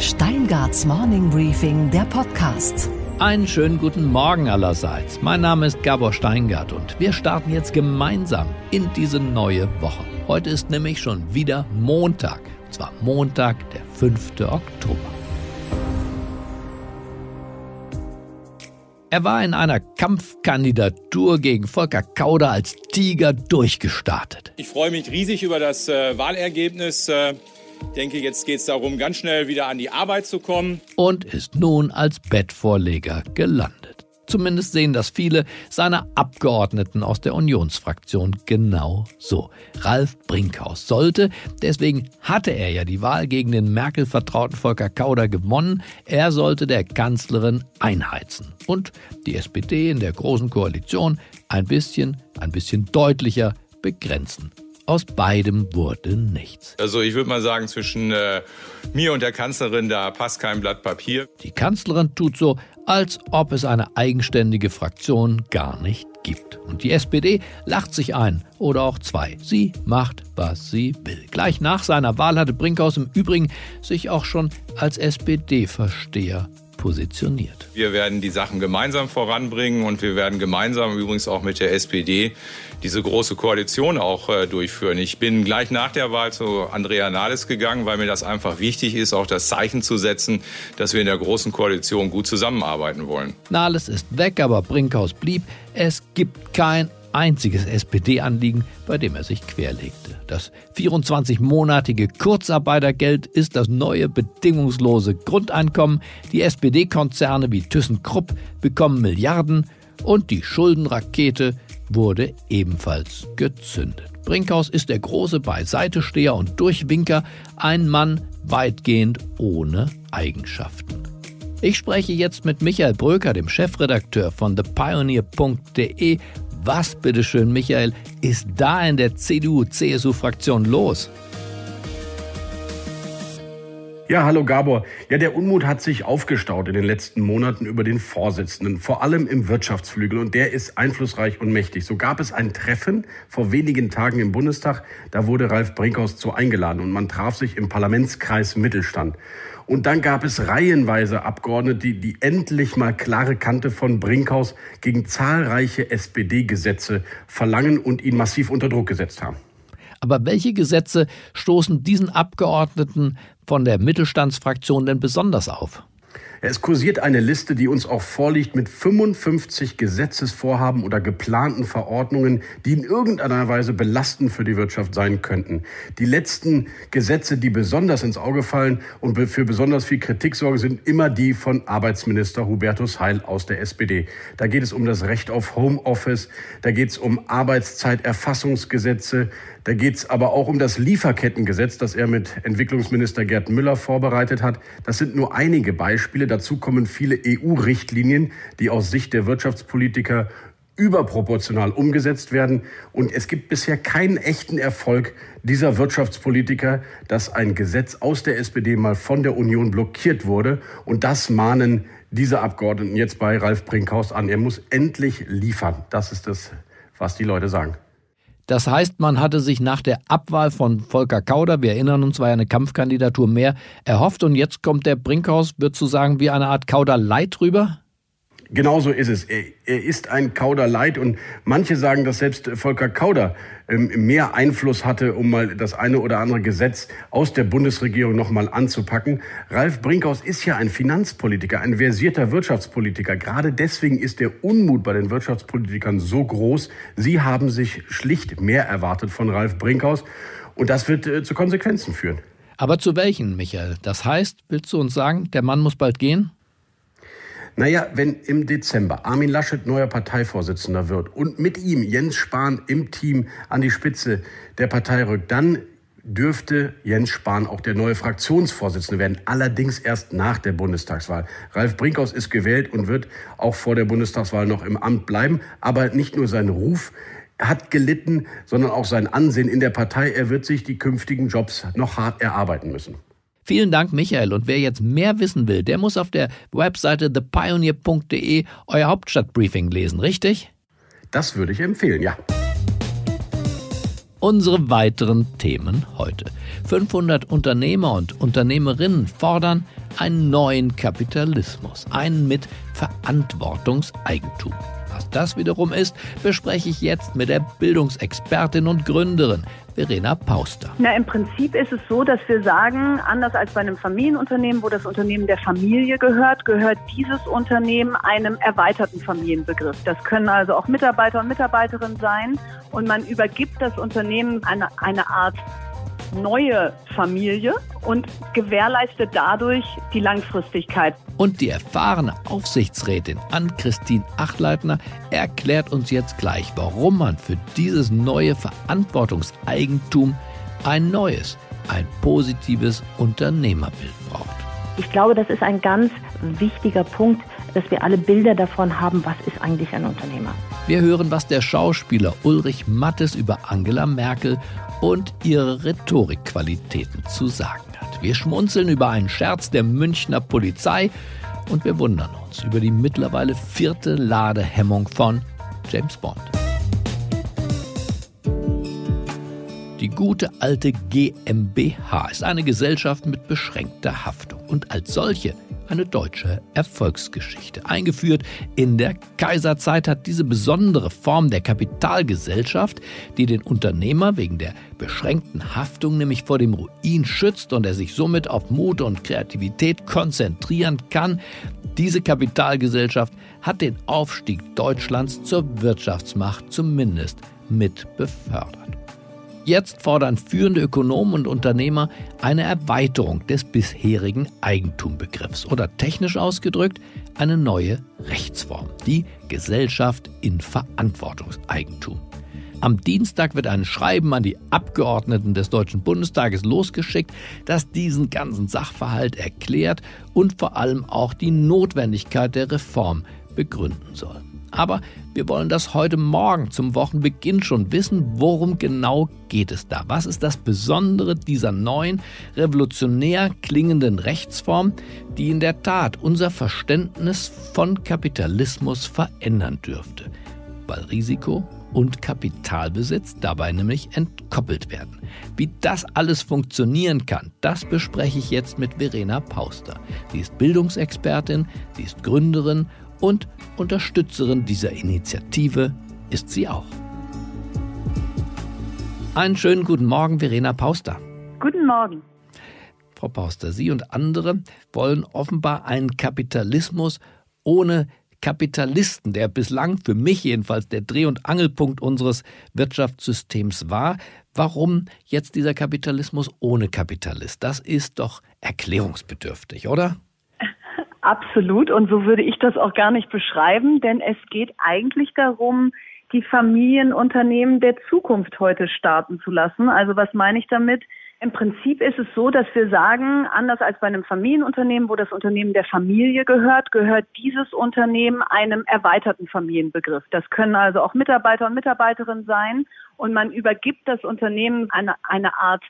Steingarts Morning Briefing, der Podcast. Einen schönen guten Morgen allerseits. Mein Name ist Gabor Steingart und wir starten jetzt gemeinsam in diese neue Woche. Heute ist nämlich schon wieder Montag. Und zwar Montag, der 5. Oktober. Er war in einer Kampfkandidatur gegen Volker Kauder als Tiger durchgestartet. Ich freue mich riesig über das äh, Wahlergebnis. Äh ich denke, jetzt geht es darum, ganz schnell wieder an die Arbeit zu kommen. Und ist nun als Bettvorleger gelandet. Zumindest sehen das viele seiner Abgeordneten aus der Unionsfraktion genau so. Ralf Brinkhaus sollte, deswegen hatte er ja die Wahl gegen den Merkel-vertrauten Volker Kauder gewonnen, er sollte der Kanzlerin einheizen und die SPD in der Großen Koalition ein bisschen, ein bisschen deutlicher begrenzen. Aus beidem wurde nichts. Also ich würde mal sagen, zwischen äh, mir und der Kanzlerin, da passt kein Blatt Papier. Die Kanzlerin tut so, als ob es eine eigenständige Fraktion gar nicht gibt. Und die SPD lacht sich ein oder auch zwei. Sie macht, was sie will. Gleich nach seiner Wahl hatte Brinkhaus im Übrigen sich auch schon als SPD-Versteher positioniert. Wir werden die Sachen gemeinsam voranbringen und wir werden gemeinsam übrigens auch mit der SPD diese große Koalition auch äh, durchführen. Ich bin gleich nach der Wahl zu Andrea Nahles gegangen, weil mir das einfach wichtig ist, auch das Zeichen zu setzen, dass wir in der großen Koalition gut zusammenarbeiten wollen. Nahles ist weg, aber Brinkhaus blieb. Es gibt kein einziges SPD-Anliegen, bei dem er sich querlegte. Das 24-monatige Kurzarbeitergeld ist das neue bedingungslose Grundeinkommen. Die SPD-Konzerne wie ThyssenKrupp bekommen Milliarden und die Schuldenrakete wurde ebenfalls gezündet. Brinkhaus ist der große Beiseitesteher und Durchwinker, ein Mann weitgehend ohne Eigenschaften. Ich spreche jetzt mit Michael Bröker, dem Chefredakteur von thepioneer.de, was, bitteschön, Michael, ist da in der CDU-CSU-Fraktion los? Ja, hallo Gabor. Ja, der Unmut hat sich aufgestaut in den letzten Monaten über den Vorsitzenden, vor allem im Wirtschaftsflügel. Und der ist einflussreich und mächtig. So gab es ein Treffen vor wenigen Tagen im Bundestag. Da wurde Ralf Brinkhaus zu eingeladen und man traf sich im Parlamentskreis Mittelstand. Und dann gab es reihenweise Abgeordnete, die, die endlich mal klare Kante von Brinkhaus gegen zahlreiche SPD-Gesetze verlangen und ihn massiv unter Druck gesetzt haben. Aber welche Gesetze stoßen diesen Abgeordneten von der Mittelstandsfraktion denn besonders auf? Es kursiert eine Liste, die uns auch vorliegt, mit 55 Gesetzesvorhaben oder geplanten Verordnungen, die in irgendeiner Weise belastend für die Wirtschaft sein könnten. Die letzten Gesetze, die besonders ins Auge fallen und für besonders viel Kritik sorgen, sind immer die von Arbeitsminister Hubertus Heil aus der SPD. Da geht es um das Recht auf Homeoffice, da geht es um Arbeitszeiterfassungsgesetze, da geht es aber auch um das Lieferkettengesetz, das er mit Entwicklungsminister Gerd Müller vorbereitet hat. Das sind nur einige Beispiele. Dazu kommen viele EU-Richtlinien, die aus Sicht der Wirtschaftspolitiker überproportional umgesetzt werden. Und es gibt bisher keinen echten Erfolg dieser Wirtschaftspolitiker, dass ein Gesetz aus der SPD mal von der Union blockiert wurde. Und das mahnen diese Abgeordneten jetzt bei Ralf Brinkhaus an. Er muss endlich liefern. Das ist das, was die Leute sagen. Das heißt, man hatte sich nach der Abwahl von Volker Kauder, wir erinnern uns, war ja eine Kampfkandidatur mehr, erhofft und jetzt kommt der Brinkhaus, wird zu sagen, wie eine Art Kauder-Light rüber? Genauso ist es. Er, er ist ein Kauder Light und manche sagen, dass selbst Volker Kauder ähm, mehr Einfluss hatte, um mal das eine oder andere Gesetz aus der Bundesregierung noch mal anzupacken. Ralf Brinkhaus ist ja ein Finanzpolitiker, ein versierter Wirtschaftspolitiker. Gerade deswegen ist der Unmut bei den Wirtschaftspolitikern so groß. Sie haben sich schlicht mehr erwartet von Ralf Brinkhaus und das wird äh, zu Konsequenzen führen. Aber zu welchen, Michael? Das heißt, willst du uns sagen, der Mann muss bald gehen? Naja, wenn im Dezember Armin Laschet neuer Parteivorsitzender wird und mit ihm Jens Spahn im Team an die Spitze der Partei rückt, dann dürfte Jens Spahn auch der neue Fraktionsvorsitzende werden, allerdings erst nach der Bundestagswahl. Ralf Brinkhaus ist gewählt und wird auch vor der Bundestagswahl noch im Amt bleiben, aber nicht nur sein Ruf hat gelitten, sondern auch sein Ansehen in der Partei. Er wird sich die künftigen Jobs noch hart erarbeiten müssen. Vielen Dank, Michael. Und wer jetzt mehr wissen will, der muss auf der Webseite thepioneer.de euer Hauptstadtbriefing lesen, richtig? Das würde ich empfehlen, ja. Unsere weiteren Themen heute. 500 Unternehmer und Unternehmerinnen fordern einen neuen Kapitalismus, einen mit Verantwortungseigentum. Was das wiederum ist, bespreche ich jetzt mit der Bildungsexpertin und Gründerin Verena Pauster. Na, im Prinzip ist es so, dass wir sagen, anders als bei einem Familienunternehmen, wo das Unternehmen der Familie gehört, gehört dieses Unternehmen einem erweiterten Familienbegriff. Das können also auch Mitarbeiter und Mitarbeiterinnen sein und man übergibt das Unternehmen eine, eine Art neue Familie und gewährleistet dadurch die Langfristigkeit. Und die erfahrene Aufsichtsrätin Ann-Christine Achleitner erklärt uns jetzt gleich, warum man für dieses neue Verantwortungseigentum ein neues, ein positives Unternehmerbild braucht. Ich glaube, das ist ein ganz wichtiger Punkt, dass wir alle Bilder davon haben, was ist eigentlich ein Unternehmer. Wir hören, was der Schauspieler Ulrich Mattes über Angela Merkel und ihre Rhetorikqualitäten zu sagen hat. Wir schmunzeln über einen Scherz der Münchner Polizei und wir wundern uns über die mittlerweile vierte Ladehemmung von James Bond. Die gute alte GmbH ist eine Gesellschaft mit beschränkter Haftung und als solche eine deutsche Erfolgsgeschichte. Eingeführt in der Kaiserzeit hat diese besondere Form der Kapitalgesellschaft, die den Unternehmer wegen der beschränkten Haftung nämlich vor dem Ruin schützt und er sich somit auf Mut und Kreativität konzentrieren kann, diese Kapitalgesellschaft hat den Aufstieg Deutschlands zur Wirtschaftsmacht zumindest mit befördert. Jetzt fordern führende Ökonomen und Unternehmer eine Erweiterung des bisherigen Eigentumbegriffs oder technisch ausgedrückt eine neue Rechtsform, die Gesellschaft in Verantwortungseigentum. Am Dienstag wird ein Schreiben an die Abgeordneten des Deutschen Bundestages losgeschickt, das diesen ganzen Sachverhalt erklärt und vor allem auch die Notwendigkeit der Reform begründen soll. Aber wir wollen das heute Morgen zum Wochenbeginn schon wissen. Worum genau geht es da? Was ist das Besondere dieser neuen, revolutionär klingenden Rechtsform, die in der Tat unser Verständnis von Kapitalismus verändern dürfte? Weil Risiko und Kapitalbesitz dabei nämlich entkoppelt werden. Wie das alles funktionieren kann, das bespreche ich jetzt mit Verena Pauster. Sie ist Bildungsexpertin, sie ist Gründerin und Unterstützerin dieser Initiative ist sie auch. Einen schönen guten Morgen, Verena Pauster. Guten Morgen. Frau Pauster, Sie und andere wollen offenbar einen Kapitalismus ohne Kapitalisten, der bislang für mich jedenfalls der Dreh- und Angelpunkt unseres Wirtschaftssystems war. Warum jetzt dieser Kapitalismus ohne Kapitalist? Das ist doch erklärungsbedürftig, oder? Absolut. Und so würde ich das auch gar nicht beschreiben, denn es geht eigentlich darum, die Familienunternehmen der Zukunft heute starten zu lassen. Also was meine ich damit? Im Prinzip ist es so, dass wir sagen, anders als bei einem Familienunternehmen, wo das Unternehmen der Familie gehört, gehört dieses Unternehmen einem erweiterten Familienbegriff. Das können also auch Mitarbeiter und Mitarbeiterinnen sein. Und man übergibt das Unternehmen eine, eine Art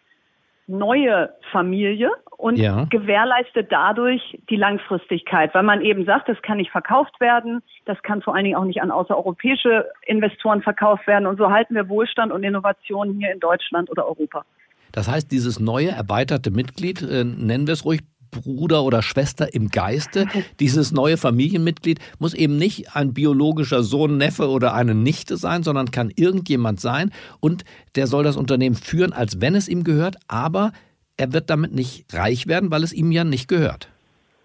neue Familie und ja. gewährleistet dadurch die Langfristigkeit, weil man eben sagt, das kann nicht verkauft werden, das kann vor allen Dingen auch nicht an außereuropäische Investoren verkauft werden und so halten wir Wohlstand und Innovation hier in Deutschland oder Europa. Das heißt, dieses neue erweiterte Mitglied, äh, nennen wir es ruhig Bruder oder Schwester im Geiste. Dieses neue Familienmitglied muss eben nicht ein biologischer Sohn, Neffe oder eine Nichte sein, sondern kann irgendjemand sein und der soll das Unternehmen führen, als wenn es ihm gehört, aber er wird damit nicht reich werden, weil es ihm ja nicht gehört.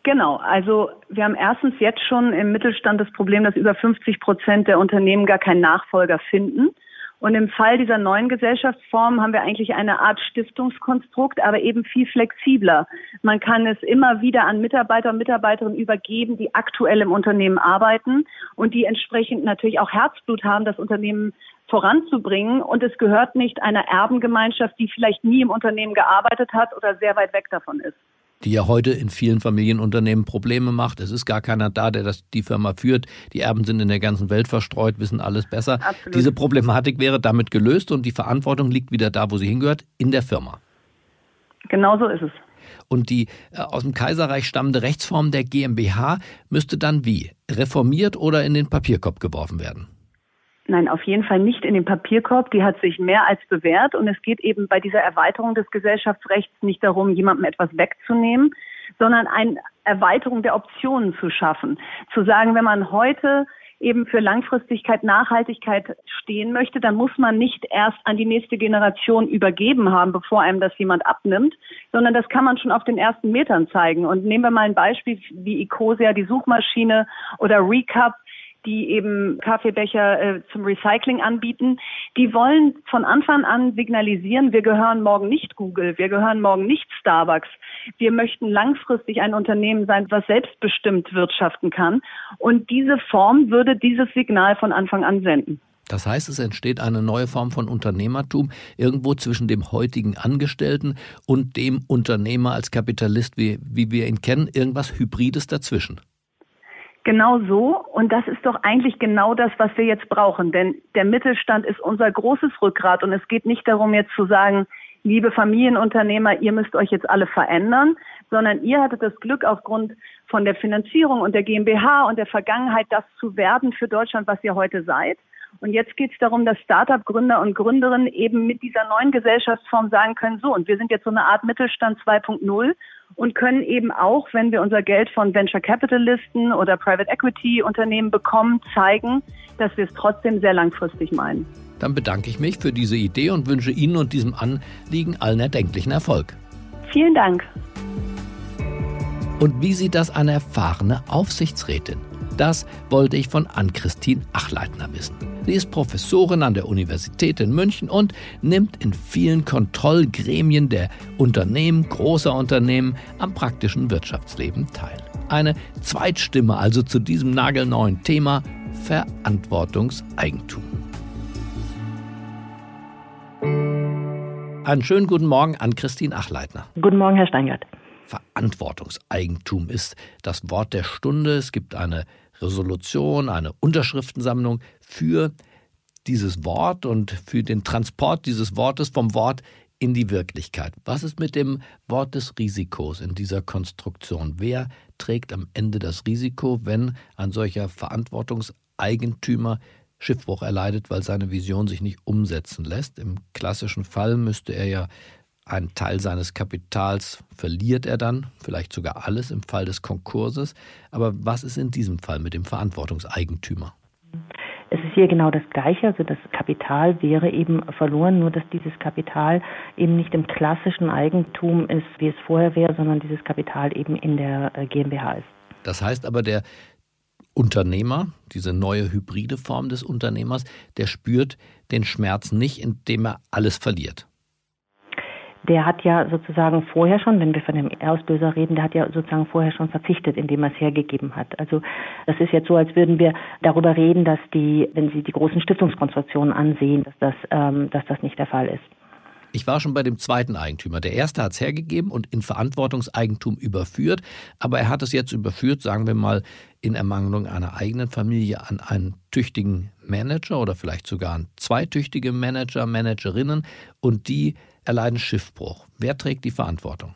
Genau, also wir haben erstens jetzt schon im Mittelstand das Problem, dass über 50 Prozent der Unternehmen gar keinen Nachfolger finden. Und im Fall dieser neuen Gesellschaftsform haben wir eigentlich eine Art Stiftungskonstrukt, aber eben viel flexibler. Man kann es immer wieder an Mitarbeiter und Mitarbeiterinnen übergeben, die aktuell im Unternehmen arbeiten und die entsprechend natürlich auch Herzblut haben, das Unternehmen voranzubringen. Und es gehört nicht einer Erbengemeinschaft, die vielleicht nie im Unternehmen gearbeitet hat oder sehr weit weg davon ist die ja heute in vielen Familienunternehmen Probleme macht. Es ist gar keiner da, der das, die Firma führt. Die Erben sind in der ganzen Welt verstreut, wissen alles besser. Absolut. Diese Problematik wäre damit gelöst und die Verantwortung liegt wieder da, wo sie hingehört, in der Firma. Genau so ist es. Und die äh, aus dem Kaiserreich stammende Rechtsform der GmbH müsste dann wie? Reformiert oder in den Papierkorb geworfen werden? Nein, auf jeden Fall nicht in den Papierkorb. Die hat sich mehr als bewährt. Und es geht eben bei dieser Erweiterung des Gesellschaftsrechts nicht darum, jemandem etwas wegzunehmen, sondern eine Erweiterung der Optionen zu schaffen. Zu sagen, wenn man heute eben für Langfristigkeit, Nachhaltigkeit stehen möchte, dann muss man nicht erst an die nächste Generation übergeben haben, bevor einem das jemand abnimmt, sondern das kann man schon auf den ersten Metern zeigen. Und nehmen wir mal ein Beispiel wie Ecosia, die Suchmaschine oder Recap, die eben Kaffeebecher äh, zum Recycling anbieten, die wollen von Anfang an signalisieren, wir gehören morgen nicht Google, wir gehören morgen nicht Starbucks. Wir möchten langfristig ein Unternehmen sein, was selbstbestimmt wirtschaften kann. Und diese Form würde dieses Signal von Anfang an senden. Das heißt, es entsteht eine neue Form von Unternehmertum irgendwo zwischen dem heutigen Angestellten und dem Unternehmer als Kapitalist, wie, wie wir ihn kennen, irgendwas Hybrides dazwischen. Genau so. Und das ist doch eigentlich genau das, was wir jetzt brauchen. Denn der Mittelstand ist unser großes Rückgrat. Und es geht nicht darum, jetzt zu sagen, liebe Familienunternehmer, ihr müsst euch jetzt alle verändern, sondern ihr hattet das Glück aufgrund von der Finanzierung und der GmbH und der Vergangenheit, das zu werden für Deutschland, was ihr heute seid. Und jetzt geht es darum, dass Startup-Gründer und Gründerinnen eben mit dieser neuen Gesellschaftsform sagen können, so, und wir sind jetzt so eine Art Mittelstand 2.0 und können eben auch, wenn wir unser Geld von Venture Capitalisten oder Private Equity Unternehmen bekommen, zeigen, dass wir es trotzdem sehr langfristig meinen. Dann bedanke ich mich für diese Idee und wünsche Ihnen und diesem Anliegen allen erdenklichen Erfolg. Vielen Dank. Und wie sieht das eine erfahrene Aufsichtsrätin? Das wollte ich von Ann-Christine Achleitner wissen. Sie ist Professorin an der Universität in München und nimmt in vielen Kontrollgremien der Unternehmen, großer Unternehmen am praktischen Wirtschaftsleben teil. Eine Zweitstimme also zu diesem nagelneuen Thema Verantwortungseigentum. Einen schönen guten Morgen an Christine Achleitner. Guten Morgen, Herr Steingart. Verantwortungseigentum ist das Wort der Stunde. Es gibt eine Resolution, eine Unterschriftensammlung für dieses Wort und für den Transport dieses Wortes vom Wort in die Wirklichkeit. Was ist mit dem Wort des Risikos in dieser Konstruktion? Wer trägt am Ende das Risiko, wenn ein solcher Verantwortungseigentümer Schiffbruch erleidet, weil seine Vision sich nicht umsetzen lässt? Im klassischen Fall müsste er ja einen Teil seines Kapitals verliert er dann, vielleicht sogar alles im Fall des Konkurses. Aber was ist in diesem Fall mit dem Verantwortungseigentümer? Es ist hier genau das Gleiche. Also das Kapital wäre eben verloren, nur dass dieses Kapital eben nicht im klassischen Eigentum ist, wie es vorher wäre, sondern dieses Kapital eben in der äh, GmbH ist. Das heißt aber, der Unternehmer, diese neue hybride Form des Unternehmers, der spürt den Schmerz nicht, indem er alles verliert der hat ja sozusagen vorher schon, wenn wir von dem Auslöser reden, der hat ja sozusagen vorher schon verzichtet, indem er es hergegeben hat. Also das ist jetzt so, als würden wir darüber reden, dass die, wenn Sie die großen Stiftungskonstruktionen ansehen, dass das, ähm, dass das nicht der Fall ist. Ich war schon bei dem zweiten Eigentümer. Der erste hat es hergegeben und in Verantwortungseigentum überführt, aber er hat es jetzt überführt, sagen wir mal, in Ermangelung einer eigenen Familie an einen tüchtigen Manager oder vielleicht sogar an zwei tüchtige Manager, Managerinnen und die erleiden Schiffbruch. Wer trägt die Verantwortung?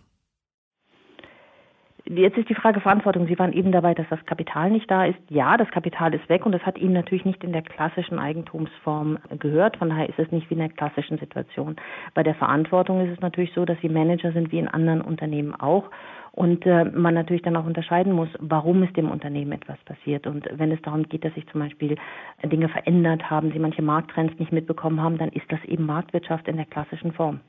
Jetzt ist die Frage Verantwortung. Sie waren eben dabei, dass das Kapital nicht da ist. Ja, das Kapital ist weg und das hat Ihnen natürlich nicht in der klassischen Eigentumsform gehört. Von daher ist es nicht wie in der klassischen Situation. Bei der Verantwortung ist es natürlich so, dass Sie Manager sind wie in anderen Unternehmen auch und äh, man natürlich dann auch unterscheiden muss, warum ist dem Unternehmen etwas passiert. Und wenn es darum geht, dass sich zum Beispiel Dinge verändert haben, Sie manche Markttrends nicht mitbekommen haben, dann ist das eben Marktwirtschaft in der klassischen Form.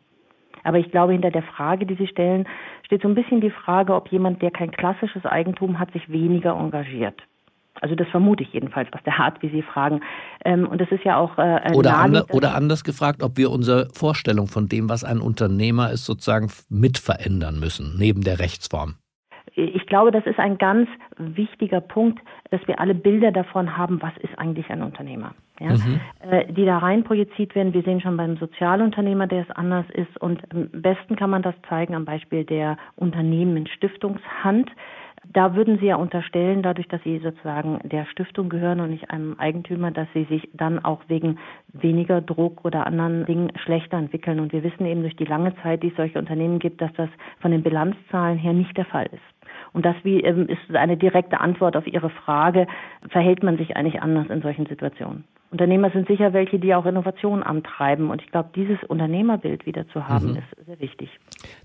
Aber ich glaube, hinter der Frage, die Sie stellen, steht so ein bisschen die Frage, ob jemand, der kein klassisches Eigentum hat, sich weniger engagiert. Also das vermute ich jedenfalls aus der Art, wie Sie fragen. Ähm, und das ist ja auch äh, oder, ander, oder anders gefragt, ob wir unsere Vorstellung von dem, was ein Unternehmer ist, sozusagen mit verändern müssen neben der Rechtsform. Ich glaube, das ist ein ganz wichtiger Punkt, dass wir alle Bilder davon haben, was ist eigentlich ein Unternehmer ja, mhm. äh, die da rein projiziert werden. Wir sehen schon beim Sozialunternehmer, der es anders ist. Und am besten kann man das zeigen am Beispiel der Unternehmen in Stiftungshand. Da würden Sie ja unterstellen, dadurch, dass Sie sozusagen der Stiftung gehören und nicht einem Eigentümer, dass Sie sich dann auch wegen weniger Druck oder anderen Dingen schlechter entwickeln. Und wir wissen eben durch die lange Zeit, die es solche Unternehmen gibt, dass das von den Bilanzzahlen her nicht der Fall ist. Und das wie, ähm, ist eine direkte Antwort auf Ihre Frage, verhält man sich eigentlich anders in solchen Situationen? Unternehmer sind sicher welche, die auch Innovationen antreiben. Und ich glaube, dieses Unternehmerbild wieder zu haben, mhm. ist sehr wichtig.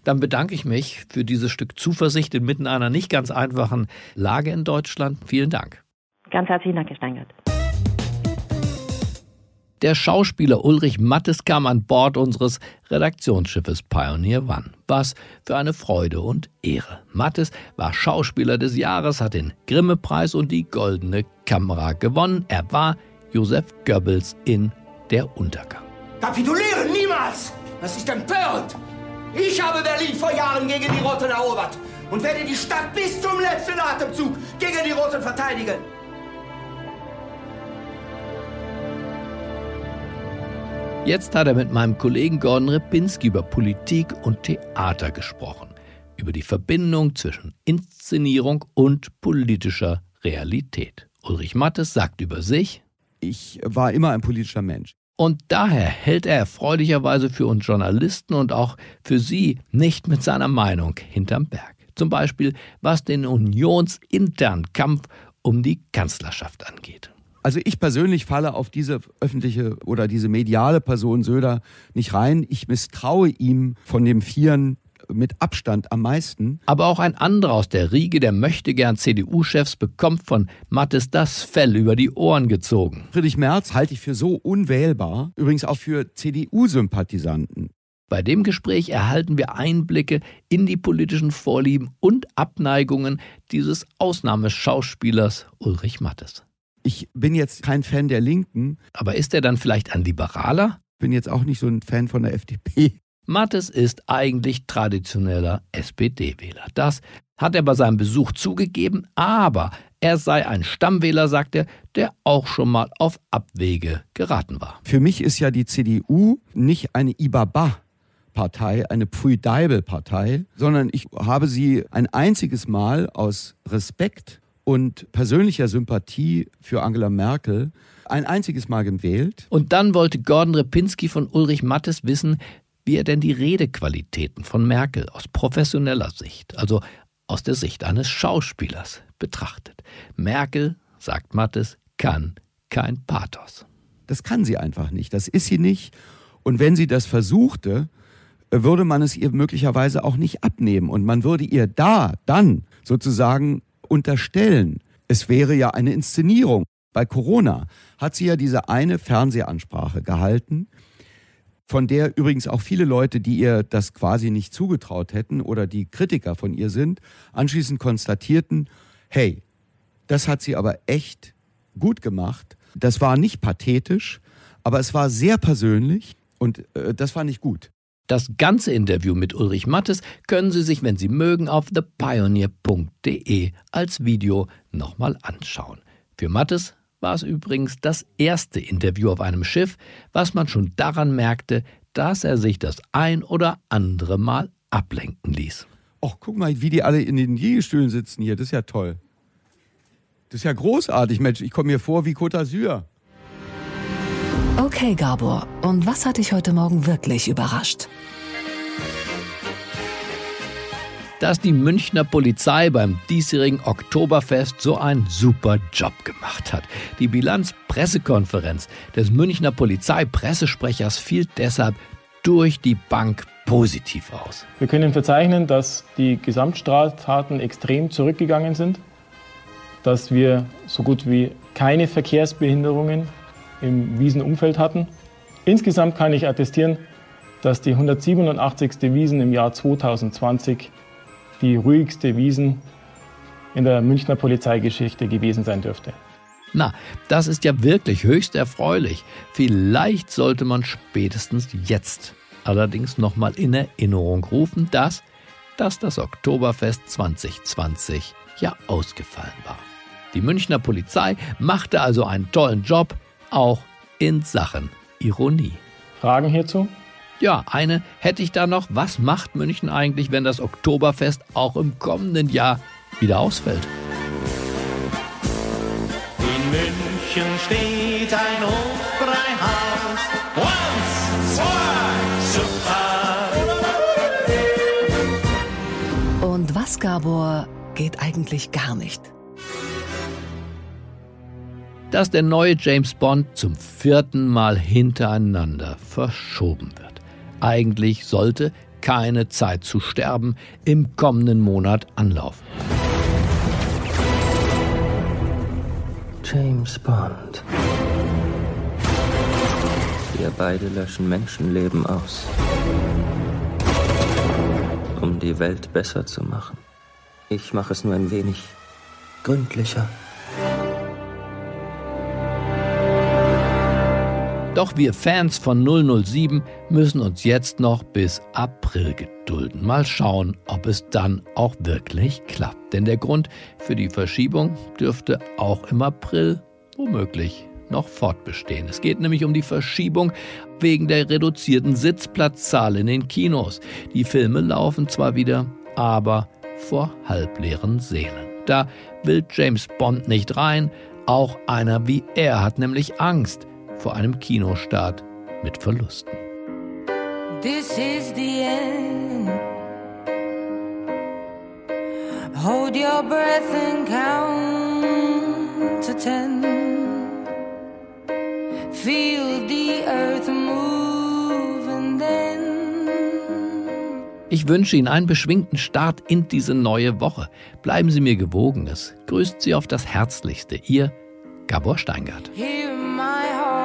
Dann bedanke ich mich für dieses Stück Zuversicht inmitten einer nicht ganz einfachen Lage in Deutschland. Vielen Dank. Ganz herzlichen Dank, Herr Steingart. Der Schauspieler Ulrich Mattes kam an Bord unseres Redaktionsschiffes Pioneer One. Was für eine Freude und Ehre. Mattes war Schauspieler des Jahres, hat den Grimme-Preis und die Goldene Kamera gewonnen. Er war Josef Goebbels in Der Untergang. Kapitulieren niemals! Das ist empörend! Ich habe Berlin vor Jahren gegen die Roten erobert und werde die Stadt bis zum letzten Atemzug gegen die Roten verteidigen. Jetzt hat er mit meinem Kollegen Gordon Repinski über Politik und Theater gesprochen, über die Verbindung zwischen Inszenierung und politischer Realität. Ulrich Mattes sagt über sich, ich war immer ein politischer Mensch. Und daher hält er erfreulicherweise für uns Journalisten und auch für Sie nicht mit seiner Meinung hinterm Berg. Zum Beispiel was den unionsinternen Kampf um die Kanzlerschaft angeht. Also ich persönlich falle auf diese öffentliche oder diese mediale Person Söder nicht rein. Ich misstraue ihm von dem Vieren mit Abstand am meisten. Aber auch ein anderer aus der Riege der möchtegern CDU-Chefs bekommt von Mattes das Fell über die Ohren gezogen. Friedrich Merz halte ich für so unwählbar, übrigens auch für CDU-Sympathisanten. Bei dem Gespräch erhalten wir Einblicke in die politischen Vorlieben und Abneigungen dieses Ausnahmeschauspielers Ulrich Mattes. Ich bin jetzt kein Fan der Linken. Aber ist er dann vielleicht ein Liberaler? Bin jetzt auch nicht so ein Fan von der FDP. Mattes ist eigentlich traditioneller SPD-Wähler. Das hat er bei seinem Besuch zugegeben, aber er sei ein Stammwähler, sagt er, der auch schon mal auf Abwege geraten war. Für mich ist ja die CDU nicht eine Ibaba. Partei, eine Pfui-Deibel-Partei, sondern ich habe sie ein einziges Mal aus Respekt und persönlicher Sympathie für Angela Merkel ein einziges Mal gewählt. Und dann wollte Gordon Repinski von Ulrich Mattes wissen, wie er denn die Redequalitäten von Merkel aus professioneller Sicht, also aus der Sicht eines Schauspielers, betrachtet. Merkel, sagt Mattes, kann kein Pathos. Das kann sie einfach nicht. Das ist sie nicht. Und wenn sie das versuchte, würde man es ihr möglicherweise auch nicht abnehmen. Und man würde ihr da dann sozusagen unterstellen, es wäre ja eine Inszenierung. Bei Corona hat sie ja diese eine Fernsehansprache gehalten, von der übrigens auch viele Leute, die ihr das quasi nicht zugetraut hätten oder die Kritiker von ihr sind, anschließend konstatierten, hey, das hat sie aber echt gut gemacht. Das war nicht pathetisch, aber es war sehr persönlich und äh, das fand ich gut. Das ganze Interview mit Ulrich Mattes können Sie sich, wenn Sie mögen, auf thepioneer.de als Video nochmal anschauen. Für Mattes war es übrigens das erste Interview auf einem Schiff, was man schon daran merkte, dass er sich das ein oder andere Mal ablenken ließ. Och, guck mal, wie die alle in den Liegestühlen sitzen hier. Das ist ja toll. Das ist ja großartig, Mensch. Ich komme mir vor wie Côte d'Azur. Okay, Gabor, und was hat dich heute Morgen wirklich überrascht? Dass die Münchner Polizei beim diesjährigen Oktoberfest so einen super Job gemacht hat. Die Bilanz-Pressekonferenz des Münchner Polizeipressesprechers fiel deshalb durch die Bank positiv aus. Wir können verzeichnen, dass die Gesamtstraftaten extrem zurückgegangen sind, dass wir so gut wie keine Verkehrsbehinderungen im Wiesenumfeld hatten. Insgesamt kann ich attestieren, dass die 187. Wiesen im Jahr 2020 die ruhigste Wiesen in der Münchner Polizeigeschichte gewesen sein dürfte. Na, das ist ja wirklich höchst erfreulich. Vielleicht sollte man spätestens jetzt allerdings nochmal in Erinnerung rufen, dass, dass das Oktoberfest 2020 ja ausgefallen war. Die Münchner Polizei machte also einen tollen Job, auch in Sachen Ironie. Fragen hierzu? Ja, eine hätte ich da noch. Was macht München eigentlich, wenn das Oktoberfest auch im kommenden Jahr wieder ausfällt? In München steht ein Hofbräuhaus. Once, zwei, super. Und was, Gabor, geht eigentlich gar nicht. Dass der neue James Bond zum vierten Mal hintereinander verschoben wird. Eigentlich sollte keine Zeit zu sterben im kommenden Monat anlaufen. James Bond. Wir beide löschen Menschenleben aus, um die Welt besser zu machen. Ich mache es nur ein wenig gründlicher. Doch wir Fans von 007 müssen uns jetzt noch bis April gedulden. Mal schauen, ob es dann auch wirklich klappt. Denn der Grund für die Verschiebung dürfte auch im April womöglich noch fortbestehen. Es geht nämlich um die Verschiebung wegen der reduzierten Sitzplatzzahl in den Kinos. Die Filme laufen zwar wieder, aber vor halbleeren Sälen. Da will James Bond nicht rein, auch einer wie er hat nämlich Angst vor einem Kinostart mit Verlusten. This is the end. Hold your breath and count to ten. Feel the earth move and then. Ich wünsche Ihnen einen beschwingten Start in diese neue Woche. Bleiben Sie mir gewogen. Es grüßt Sie auf das Herzlichste. Ihr Gabor Steingart. Hear